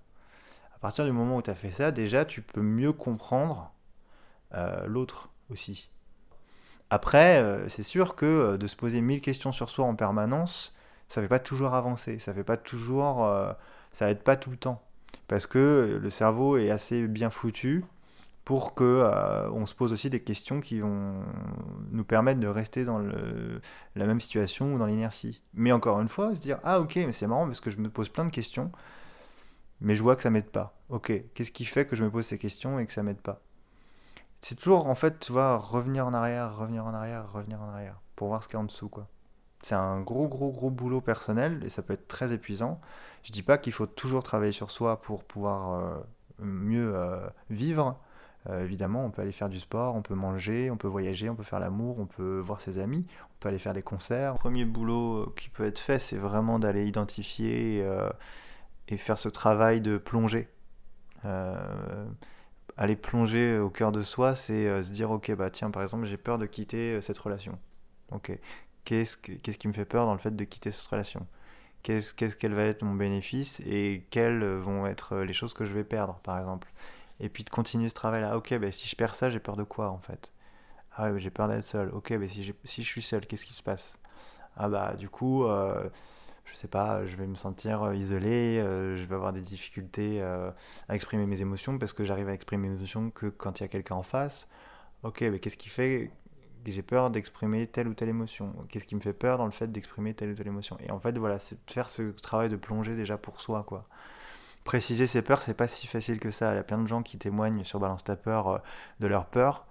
Speaker 7: À partir du moment où tu as fait ça, déjà tu peux mieux comprendre euh, l'autre aussi. Après, c'est sûr que de se poser mille questions sur soi en permanence, ça ne fait pas toujours avancer, ça fait pas toujours, ça aide pas tout le temps, parce que le cerveau est assez bien foutu pour que on se pose aussi des questions qui vont nous permettre de rester dans la même situation ou dans l'inertie. Mais encore une fois, se dire ah ok, mais c'est marrant parce que je me pose plein de questions, mais je vois que ça m'aide pas. Ok, qu'est-ce qui fait que je me pose ces questions et que ça m'aide pas? C'est toujours en fait, tu vois, revenir en arrière, revenir en arrière, revenir en arrière, pour voir ce qu'il y a en dessous, quoi. C'est un gros, gros, gros boulot personnel et ça peut être très épuisant. Je dis pas qu'il faut toujours travailler sur soi pour pouvoir euh, mieux euh, vivre. Euh, évidemment, on peut aller faire du sport, on peut manger, on peut voyager, on peut faire l'amour, on peut voir ses amis, on peut aller faire des concerts. Le premier boulot qui peut être fait, c'est vraiment d'aller identifier et faire ce travail de plongée aller plonger au cœur de soi, c'est se dire ok bah tiens par exemple j'ai peur de quitter cette relation. Ok, qu'est-ce qu'est-ce qui me fait peur dans le fait de quitter cette relation? Qu'est-ce qu'est-ce qu'elle va être mon bénéfice et quelles vont être euh, les choses que je vais perdre par exemple? Et puis de continuer ce travail là. Ok bah si je perds ça j'ai peur de quoi en fait? Ah ouais j'ai peur d'être seul. Ok bah si, si je suis seul qu'est-ce qui se passe? Ah bah du coup je sais pas, je vais me sentir euh, isolé, euh, je vais avoir des difficultés euh, à exprimer mes émotions parce que j'arrive à exprimer mes émotions que quand il y a quelqu'un en face. Ok, mais qu'est-ce qui fait j'ai peur d'exprimer telle ou telle émotion Qu'est-ce qui me fait peur dans le fait d'exprimer telle ou telle émotion? Et en fait, voilà, c'est de faire ce travail de plonger déjà pour soi, quoi. Préciser ses peurs, c'est pas si facile que ça. Il y a plein de gens qui témoignent sur Balance ta peur de leur peur.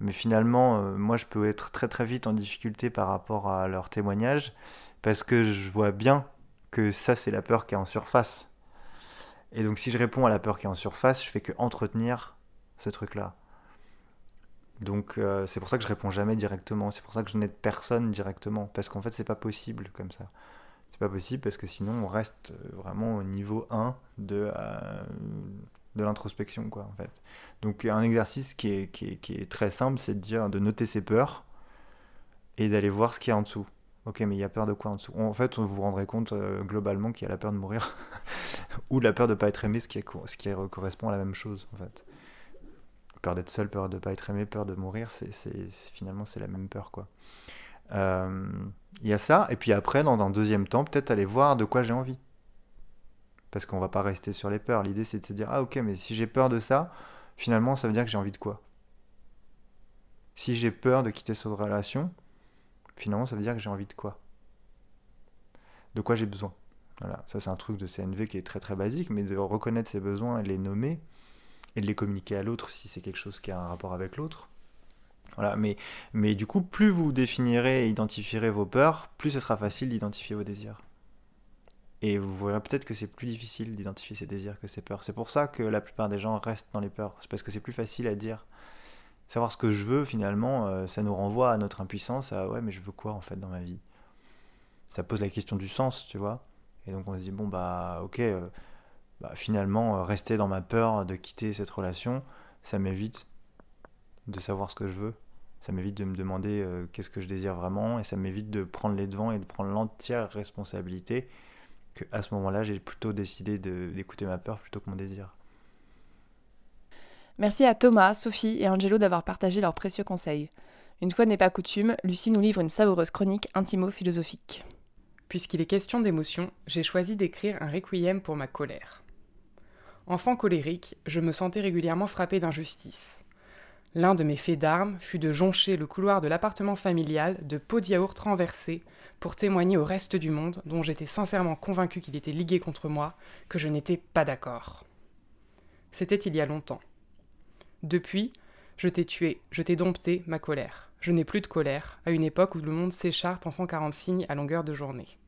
Speaker 7: Mais finalement, moi, je peux être très très vite en difficulté par rapport à leur témoignage parce que je vois bien que ça, c'est la peur qui est en surface. Et donc, si je réponds à la peur qui est en surface, je fais que entretenir ce truc-là. Donc, euh, c'est pour ça que je réponds jamais directement. C'est pour ça que je n'aide personne directement. Parce qu'en fait, c'est pas possible comme ça. C'est pas possible parce que sinon, on reste vraiment au niveau 1 de, euh, de l'introspection, quoi, en fait. Donc, un exercice qui est, qui est, très simple, c'est de dire, de noter ses peurs et d'aller voir ce qu'il y a en dessous. Ok, mais il y a peur de quoi en dessous? En fait, vous vous rendrez compte euh, globalement qu'il y a la peur de mourir ou la peur de ne pas être aimé, ce qui, ce qui correspond à la même chose en fait. Peur d'être seul, peur de ne pas être aimé, peur de mourir, c'est finalement c'est la même peur quoi. Euh, il y a ça, et puis après, dans un deuxième temps, peut-être aller voir de quoi j'ai envie. Parce qu'on va pas rester sur les peurs. L'idée c'est de se dire ah ok, mais si j'ai peur de ça, finalement ça veut dire que j'ai envie de quoi? Si j'ai peur de quitter cette relation, finalement, ça veut dire que j'ai envie de quoi? De quoi j'ai besoin? Voilà, ça c'est un truc de CNV qui est très très basique, mais de reconnaître ses besoins et les nommer, et de les communiquer à l'autre si c'est quelque chose qui a un rapport avec l'autre. Voilà, mais, mais du coup, plus vous définirez et identifierez vos peurs, plus ce sera facile d'identifier vos désirs. Et vous verrez peut-être que c'est plus difficile d'identifier ses désirs que ses peurs. C'est pour ça que la plupart des gens restent dans les peurs. C'est parce que c'est plus facile à dire savoir ce que je veux, finalement, euh, ça nous renvoie à notre impuissance, à ouais, mais je veux quoi en fait dans ma vie? Ça pose la question du sens, tu vois. Et donc on se dit, bon, bah, ok, euh, bah, finalement, euh, rester dans ma peur de quitter cette relation, ça m'évite de savoir ce que je veux. Ça m'évite de me demander euh, qu'est-ce que je désire vraiment et ça m'évite de prendre les devants et de prendre l'entière responsabilité que à ce moment-là, j'ai plutôt décidé d'écouter ma peur plutôt que mon désir.
Speaker 2: Merci à Thomas, Sophie et Angelo d'avoir partagé leurs précieux conseils. Une fois n'est pas coutume, Lucie nous livre une savoureuse chronique intimo-philosophique.
Speaker 10: Puisqu'il est question d'émotion, j'ai choisi d'écrire un requiem pour ma colère. Enfant colérique, je me sentais régulièrement frappé d'injustice. L'un de mes faits d'armes fut de joncher le couloir de l'appartement familial de pots de yaourt renversés pour témoigner au reste du monde, dont j'étais sincèrement convaincu qu'il était ligué contre moi, que je n'étais pas d'accord. C'était il y a longtemps. Depuis, je t'ai tué, je t'ai dompté ma colère. Je n'ai plus de colère, à une époque où le monde s'écharpe en 140 signes à longueur de journée.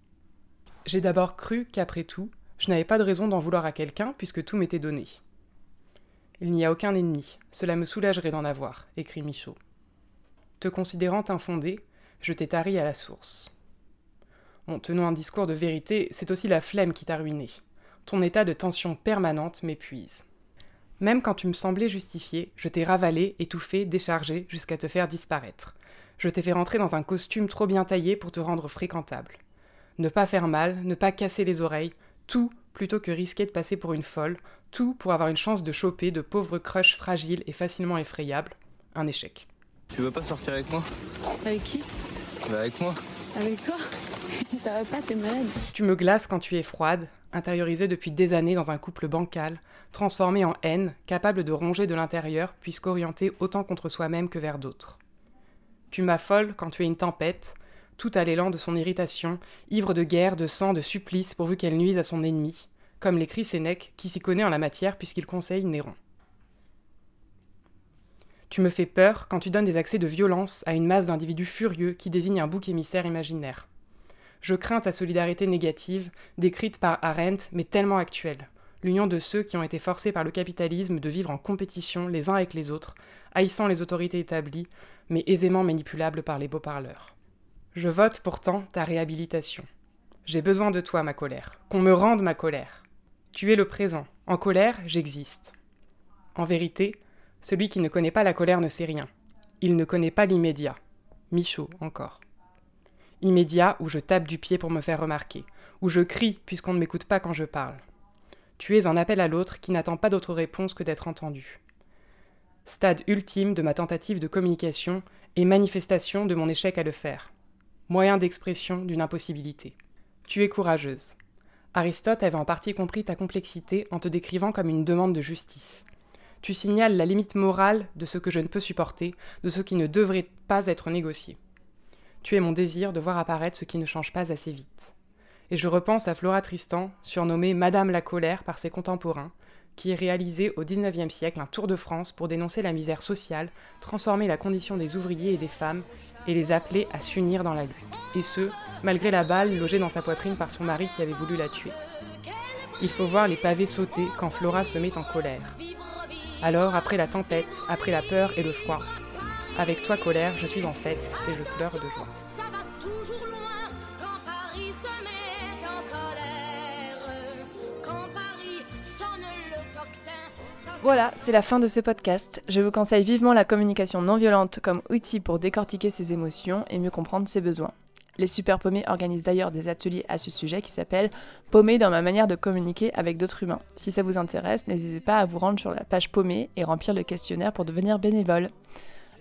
Speaker 10: J'ai d'abord cru qu'après tout, je n'avais pas de raison d'en vouloir à quelqu'un puisque tout m'était donné. Il n'y a aucun ennemi, cela me soulagerait d'en avoir, écrit Michaud. Te considérant infondé, je t'ai tari à la source. En tenant un discours de vérité, c'est aussi la flemme qui t'a ruiné. Ton état de tension permanente m'épuise. Même quand tu me semblais justifié, je t'ai ravalé, étouffé, déchargé, jusqu'à te faire disparaître. Je t'ai fait rentrer dans un costume trop bien taillé pour te rendre fréquentable. Ne pas faire mal, ne pas casser les oreilles, tout plutôt que risquer de passer pour une folle, tout pour avoir une chance de choper de pauvres crushs fragiles et facilement effrayables. Un échec.
Speaker 11: Tu veux pas sortir avec moi?
Speaker 12: Avec qui?
Speaker 11: Bah Avec moi.
Speaker 12: Avec toi? Ça va pas, t'es malade.
Speaker 10: Tu me glaces quand tu es froide, intériorisée depuis des années dans un couple bancal, transformé en haine, capable de ronger de l'intérieur, puisqu'orientée autant contre soi-même que vers d'autres. Tu m'affoles quand tu es une tempête, tout à l'élan de son irritation, ivre de guerre, de sang, de supplice, pourvu qu'elle nuise à son ennemi, comme l'écrit Sénèque, qui s'y connaît en la matière puisqu'il conseille Néron. Tu me fais peur quand tu donnes des accès de violence à une masse d'individus furieux qui désignent un bouc émissaire imaginaire. Je crains ta solidarité négative, décrite par Arendt, mais tellement actuelle. L'union de ceux qui ont été forcés par le capitalisme de vivre en compétition les uns avec les autres, haïssant les autorités établies, mais aisément manipulables par les beaux parleurs. Je vote pourtant ta réhabilitation. J'ai besoin de toi, ma colère. Qu'on me rende ma colère. Tu es le présent. En colère, j'existe. En vérité, celui qui ne connaît pas la colère ne sait rien. Il ne connaît pas l'immédiat. Michaud, encore. Immédiat où je tape du pied pour me faire remarquer, où je crie puisqu'on ne m'écoute pas quand je parle. Tu es un appel à l'autre qui n'attend pas d'autre réponse que d'être entendu. Stade ultime de ma tentative de communication et manifestation de mon échec à le faire moyen d'expression d'une impossibilité. Tu es courageuse. Aristote avait en partie compris ta complexité en te décrivant comme une demande de justice. Tu signales la limite morale de ce que je ne peux supporter, de ce qui ne devrait pas être négocié. Tu es mon désir de voir apparaître ce qui ne change pas assez vite. Et je repense à Flora Tristan, surnommée Madame la colère par ses contemporains, qui réalisé au XIXe siècle un tour de France pour dénoncer la misère sociale, transformer la condition des ouvriers et des femmes et les appeler à s'unir dans la lutte. Et ce, malgré la balle logée dans sa poitrine par son mari qui avait voulu la tuer. Il faut voir les pavés sauter quand Flora se met en colère. Alors, après la tempête, après la peur et le froid, avec toi colère, je suis en fête et je pleure de joie.
Speaker 2: Voilà, c'est la fin de ce podcast. Je vous conseille vivement la communication non violente comme outil pour décortiquer ses émotions et mieux comprendre ses besoins. Les Super Paumés organisent d'ailleurs des ateliers à ce sujet qui s'appellent Paumés dans ma manière de communiquer avec d'autres humains. Si ça vous intéresse, n'hésitez pas à vous rendre sur la page Paumé et remplir le questionnaire pour devenir bénévole.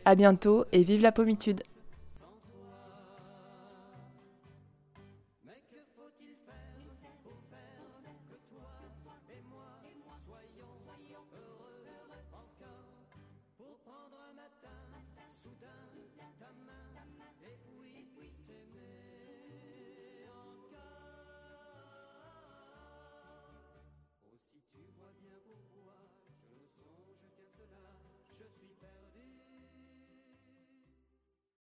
Speaker 2: A bientôt et vive la pommitude!